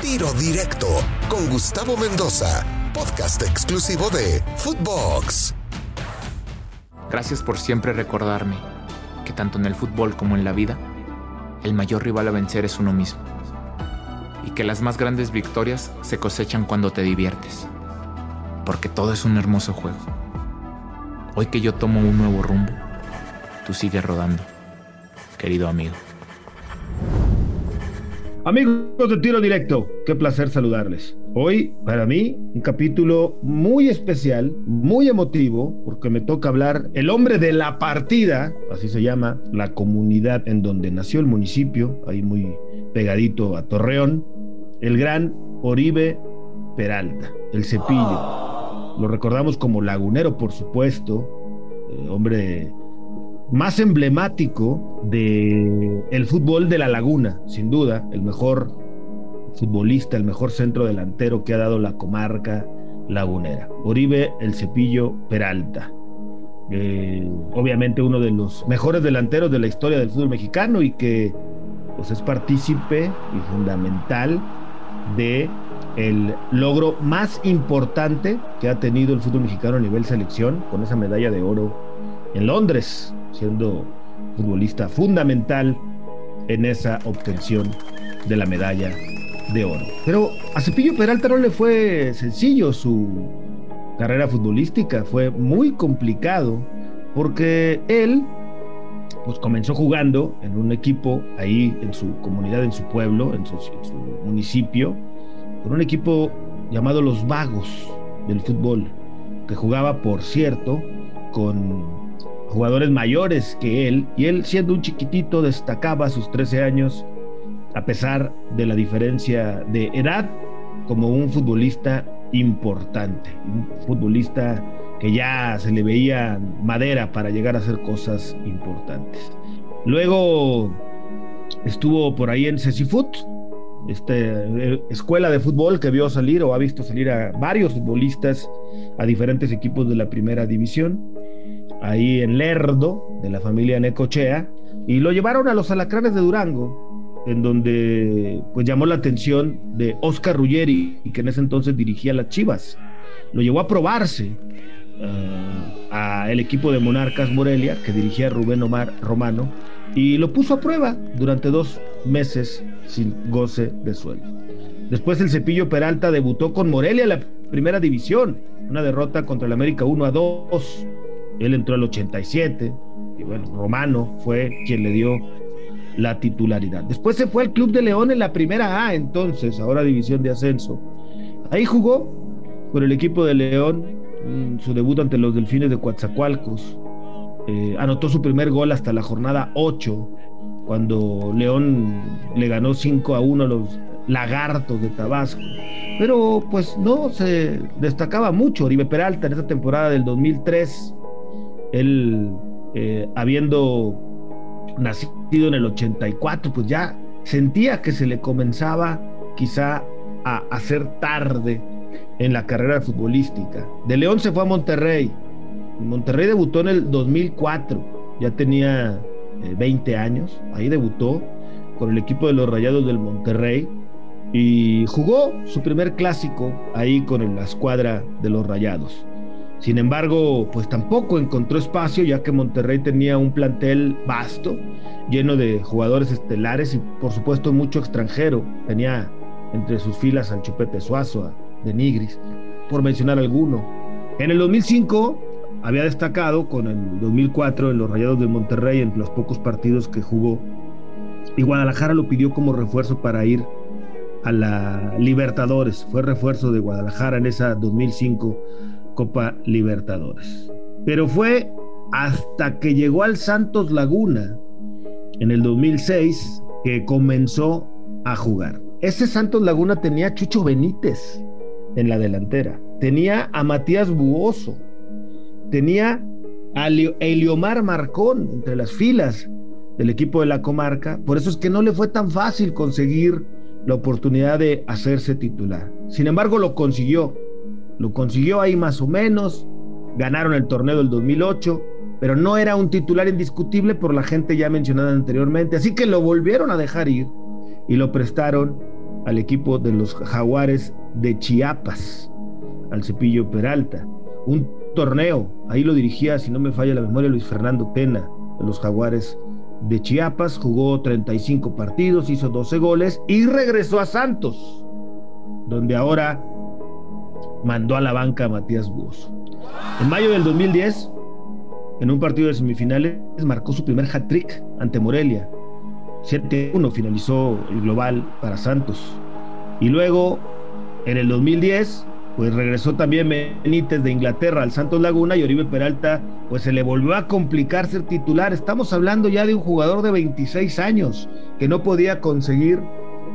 Tiro Directo con Gustavo Mendoza, podcast exclusivo de Footbox. Gracias por siempre recordarme que tanto en el fútbol como en la vida, el mayor rival a vencer es uno mismo. Y que las más grandes victorias se cosechan cuando te diviertes. Porque todo es un hermoso juego. Hoy que yo tomo un nuevo rumbo, tú sigues rodando, querido amigo. Amigos de Tiro Directo, qué placer saludarles. Hoy, para mí, un capítulo muy especial, muy emotivo, porque me toca hablar el hombre de la partida, así se llama, la comunidad en donde nació el municipio, ahí muy pegadito a Torreón, el gran Oribe Peralta, el cepillo. Lo recordamos como lagunero, por supuesto, eh, hombre más emblemático de el fútbol de la Laguna, sin duda, el mejor futbolista, el mejor centro delantero que ha dado la comarca lagunera. Oribe El Cepillo Peralta. Eh, obviamente uno de los mejores delanteros de la historia del fútbol mexicano y que pues, es partícipe y fundamental de el logro más importante que ha tenido el fútbol mexicano a nivel selección con esa medalla de oro en Londres siendo futbolista fundamental en esa obtención de la medalla de oro. Pero a Cepillo Peralta no le fue sencillo su carrera futbolística, fue muy complicado porque él pues comenzó jugando en un equipo ahí en su comunidad, en su pueblo, en su, en su municipio, con un equipo llamado Los Vagos del fútbol, que jugaba, por cierto, con jugadores mayores que él, y él siendo un chiquitito destacaba a sus 13 años, a pesar de la diferencia de edad, como un futbolista importante, un futbolista que ya se le veía madera para llegar a hacer cosas importantes. Luego estuvo por ahí en Cecifut, este, escuela de fútbol que vio salir o ha visto salir a varios futbolistas a diferentes equipos de la primera división ahí en Lerdo, de la familia Necochea, y lo llevaron a los alacranes de Durango, en donde pues llamó la atención de Oscar Ruggeri, que en ese entonces dirigía las Chivas. Lo llevó a probarse uh, a el equipo de Monarcas Morelia, que dirigía Rubén Omar Romano, y lo puso a prueba durante dos meses sin goce de sueldo. Después el Cepillo Peralta debutó con Morelia en la primera división, una derrota contra el América 1 a 2 él entró al 87 y bueno, Romano fue quien le dio la titularidad. Después se fue al Club de León en la primera A, entonces, ahora división de ascenso. Ahí jugó con el equipo de León, mm, su debut ante los Delfines de Coatzacoalcos. Eh, anotó su primer gol hasta la jornada 8, cuando León le ganó 5 a 1 a los Lagartos de Tabasco. Pero pues no se destacaba mucho Oribe Peralta en esa temporada del 2003 él, eh, habiendo nacido en el 84, pues ya sentía que se le comenzaba quizá a hacer tarde en la carrera futbolística. De León se fue a Monterrey. Monterrey debutó en el 2004, ya tenía 20 eh, años, ahí debutó con el equipo de los Rayados del Monterrey y jugó su primer clásico ahí con la escuadra de los Rayados. Sin embargo, pues tampoco encontró espacio ya que Monterrey tenía un plantel vasto, lleno de jugadores estelares y por supuesto mucho extranjero. Tenía entre sus filas al Chupete Suazo, de Nigris, por mencionar alguno. En el 2005 había destacado con el 2004 en los Rayados de Monterrey en los pocos partidos que jugó y Guadalajara lo pidió como refuerzo para ir a la Libertadores. Fue refuerzo de Guadalajara en esa 2005 Copa Libertadores. Pero fue hasta que llegó al Santos Laguna en el 2006 que comenzó a jugar. Ese Santos Laguna tenía a Chucho Benítez en la delantera, tenía a Matías Buoso, tenía a Eliomar Marcón entre las filas del equipo de la comarca. Por eso es que no le fue tan fácil conseguir la oportunidad de hacerse titular. Sin embargo, lo consiguió lo consiguió ahí más o menos, ganaron el torneo del 2008, pero no era un titular indiscutible por la gente ya mencionada anteriormente, así que lo volvieron a dejar ir y lo prestaron al equipo de los Jaguares de Chiapas, al Cepillo Peralta. Un torneo, ahí lo dirigía, si no me falla la memoria, Luis Fernando Tena, de los Jaguares de Chiapas, jugó 35 partidos, hizo 12 goles y regresó a Santos, donde ahora mandó a la banca a Matías Búhos. En mayo del 2010, en un partido de semifinales, marcó su primer hat-trick ante Morelia. 7-1 finalizó el global para Santos. Y luego, en el 2010, pues regresó también Benítez de Inglaterra al Santos Laguna y Oribe Peralta, pues se le volvió a complicar ser titular. Estamos hablando ya de un jugador de 26 años que no podía conseguir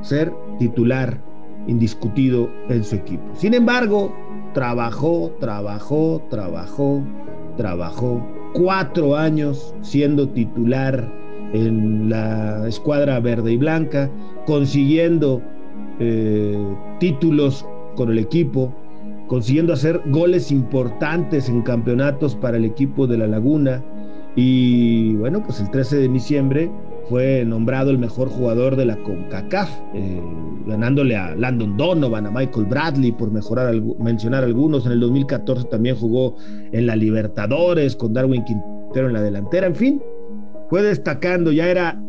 ser titular indiscutido en su equipo. Sin embargo, trabajó, trabajó, trabajó, trabajó cuatro años siendo titular en la escuadra verde y blanca, consiguiendo eh, títulos con el equipo, consiguiendo hacer goles importantes en campeonatos para el equipo de La Laguna. Y bueno, pues el 13 de diciembre fue nombrado el mejor jugador de la CONCACAF, eh, ganándole a Landon Donovan, a Michael Bradley, por mejorar, mencionar algunos. En el 2014 también jugó en la Libertadores con Darwin Quintero en la delantera. En fin, fue destacando, ya era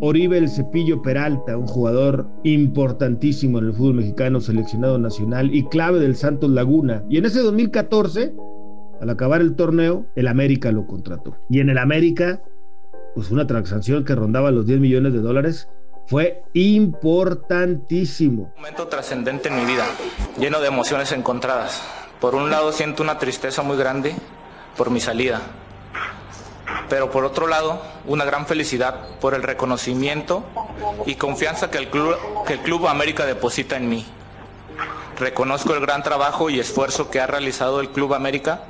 Oribe el Cepillo Peralta, un jugador importantísimo en el fútbol mexicano, seleccionado nacional y clave del Santos Laguna. Y en ese 2014, al acabar el torneo, el América lo contrató. Y en el América pues una transacción que rondaba los 10 millones de dólares, fue importantísimo. Un momento trascendente en mi vida, lleno de emociones encontradas. Por un lado siento una tristeza muy grande por mi salida, pero por otro lado una gran felicidad por el reconocimiento y confianza que el Club, que el Club América deposita en mí. Reconozco el gran trabajo y esfuerzo que ha realizado el Club América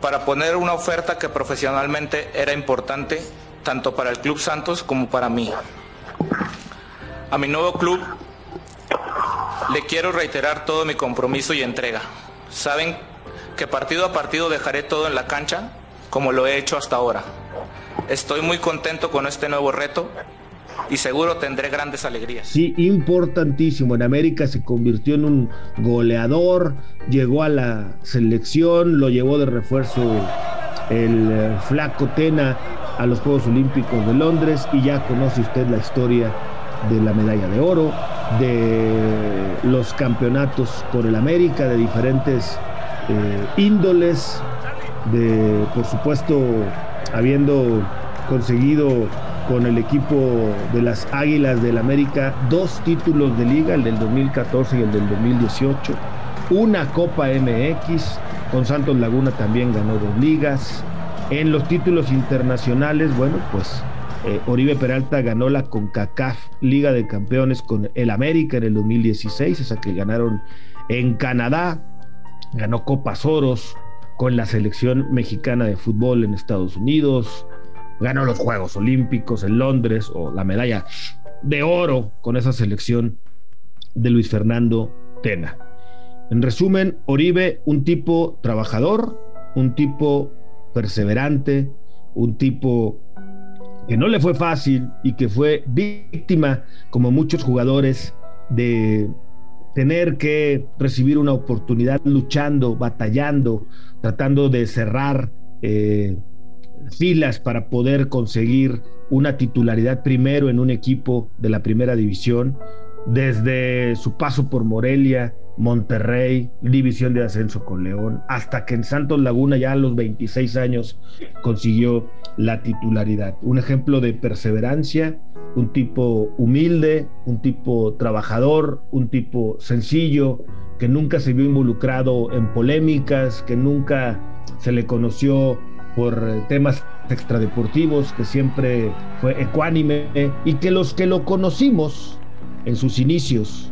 para poner una oferta que profesionalmente era importante tanto para el Club Santos como para mí. A mi nuevo club le quiero reiterar todo mi compromiso y entrega. Saben que partido a partido dejaré todo en la cancha como lo he hecho hasta ahora. Estoy muy contento con este nuevo reto y seguro tendré grandes alegrías. Sí, importantísimo. En América se convirtió en un goleador, llegó a la selección, lo llevó de refuerzo el eh, flaco Tena a los Juegos Olímpicos de Londres y ya conoce usted la historia de la medalla de oro, de los campeonatos por el América, de diferentes eh, índoles, de por supuesto habiendo conseguido con el equipo de las Águilas del América dos títulos de liga, el del 2014 y el del 2018, una Copa MX, con Santos Laguna también ganó dos ligas. En los títulos internacionales, bueno, pues eh, Oribe Peralta ganó la CONCACAF Liga de Campeones con el América en el 2016, esa que ganaron en Canadá, ganó Copas Oros con la selección mexicana de fútbol en Estados Unidos, ganó los Juegos Olímpicos en Londres o la medalla de oro con esa selección de Luis Fernando Tena. En resumen, Oribe, un tipo trabajador, un tipo perseverante, un tipo que no le fue fácil y que fue víctima, como muchos jugadores, de tener que recibir una oportunidad luchando, batallando, tratando de cerrar eh, filas para poder conseguir una titularidad primero en un equipo de la primera división, desde su paso por Morelia, Monterrey, división de ascenso con León, hasta que en Santos Laguna ya a los 26 años consiguió la titularidad. Un ejemplo de perseverancia, un tipo humilde, un tipo trabajador, un tipo sencillo, que nunca se vio involucrado en polémicas, que nunca se le conoció por temas extradeportivos, que siempre fue ecuánime y que los que lo conocimos en sus inicios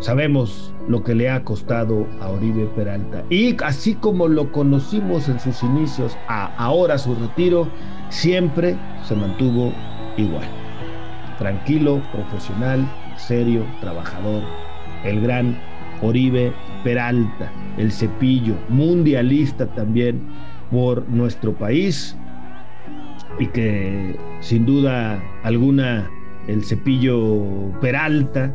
sabemos lo que le ha costado a Oribe Peralta. Y así como lo conocimos en sus inicios, a ahora su retiro, siempre se mantuvo igual. Tranquilo, profesional, serio, trabajador. El gran Oribe Peralta, el cepillo, mundialista también por nuestro país y que sin duda alguna el cepillo Peralta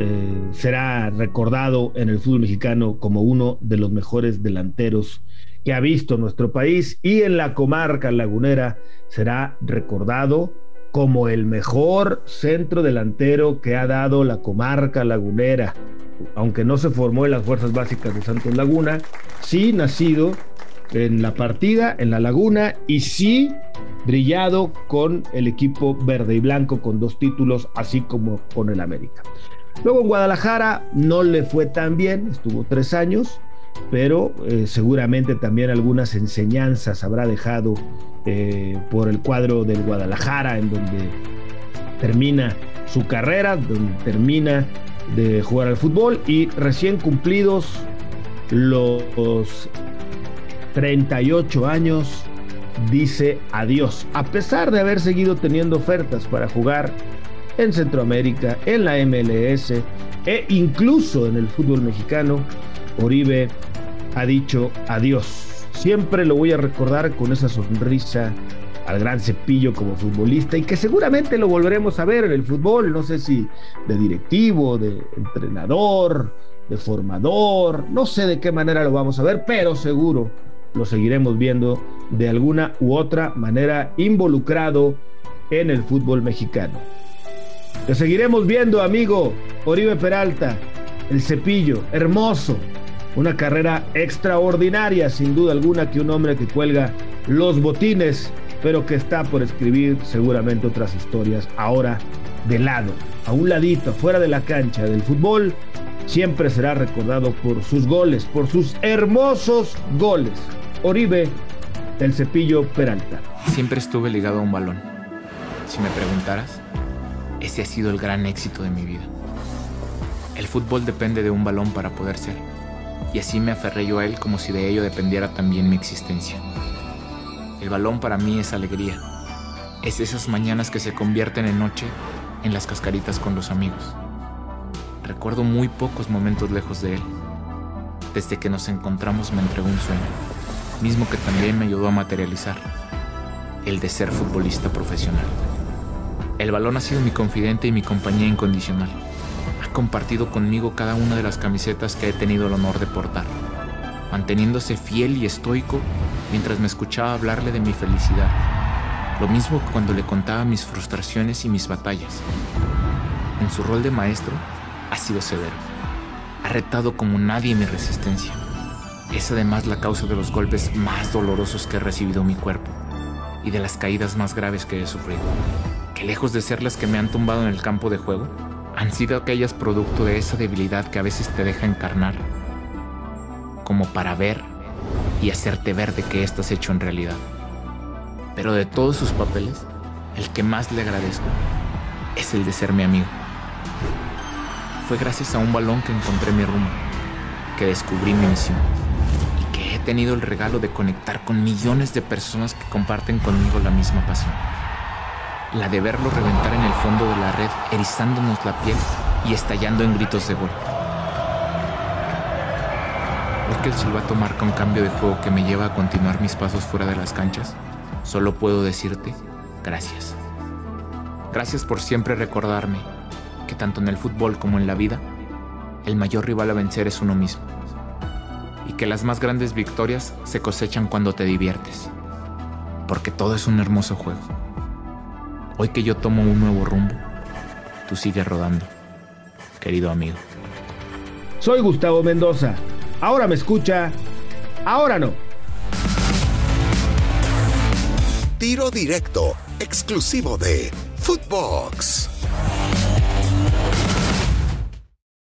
eh, será recordado en el fútbol mexicano como uno de los mejores delanteros que ha visto nuestro país y en la comarca lagunera será recordado como el mejor centro delantero que ha dado la comarca lagunera. Aunque no se formó en las fuerzas básicas de Santos Laguna, sí nacido en la partida, en la laguna, y sí brillado con el equipo verde y blanco con dos títulos, así como con el América. Luego en Guadalajara no le fue tan bien, estuvo tres años, pero eh, seguramente también algunas enseñanzas habrá dejado eh, por el cuadro del Guadalajara, en donde termina su carrera, donde termina de jugar al fútbol y recién cumplidos los 38 años dice adiós, a pesar de haber seguido teniendo ofertas para jugar en Centroamérica, en la MLS e incluso en el fútbol mexicano, Oribe ha dicho adiós. Siempre lo voy a recordar con esa sonrisa al gran cepillo como futbolista y que seguramente lo volveremos a ver en el fútbol, no sé si de directivo, de entrenador, de formador, no sé de qué manera lo vamos a ver, pero seguro lo seguiremos viendo de alguna u otra manera involucrado en el fútbol mexicano. Te seguiremos viendo, amigo Oribe Peralta, el cepillo, hermoso, una carrera extraordinaria, sin duda alguna, que un hombre que cuelga los botines, pero que está por escribir seguramente otras historias ahora de lado, a un ladito, fuera de la cancha del fútbol, siempre será recordado por sus goles, por sus hermosos goles. Oribe, el cepillo Peralta. Siempre estuve ligado a un balón. Si me preguntaras, ese ha sido el gran éxito de mi vida. El fútbol depende de un balón para poder ser, y así me aferré yo a él como si de ello dependiera también mi existencia. El balón para mí es alegría, es esas mañanas que se convierten en noche en las cascaritas con los amigos. Recuerdo muy pocos momentos lejos de él. Desde que nos encontramos me entregó un sueño mismo que también me ayudó a materializar, el de ser futbolista profesional. El balón ha sido mi confidente y mi compañía incondicional. Ha compartido conmigo cada una de las camisetas que he tenido el honor de portar, manteniéndose fiel y estoico mientras me escuchaba hablarle de mi felicidad. Lo mismo que cuando le contaba mis frustraciones y mis batallas. En su rol de maestro, ha sido severo. Ha retado como nadie mi resistencia es además la causa de los golpes más dolorosos que ha recibido mi cuerpo y de las caídas más graves que he sufrido, que lejos de ser las que me han tumbado en el campo de juego, han sido aquellas producto de esa debilidad que a veces te deja encarnar, como para ver y hacerte ver de qué estás hecho en realidad. Pero de todos sus papeles, el que más le agradezco es el de ser mi amigo. Fue gracias a un balón que encontré mi rumbo, que descubrí mi misión tenido el regalo de conectar con millones de personas que comparten conmigo la misma pasión. La de verlo reventar en el fondo de la red, erizándonos la piel y estallando en gritos de gol. Porque el silbato marca un cambio de juego que me lleva a continuar mis pasos fuera de las canchas, solo puedo decirte gracias. Gracias por siempre recordarme que tanto en el fútbol como en la vida, el mayor rival a vencer es uno mismo que las más grandes victorias se cosechan cuando te diviertes, porque todo es un hermoso juego. Hoy que yo tomo un nuevo rumbo, tú sigues rodando, querido amigo. Soy Gustavo Mendoza. Ahora me escucha, ahora no. Tiro directo, exclusivo de Footbox.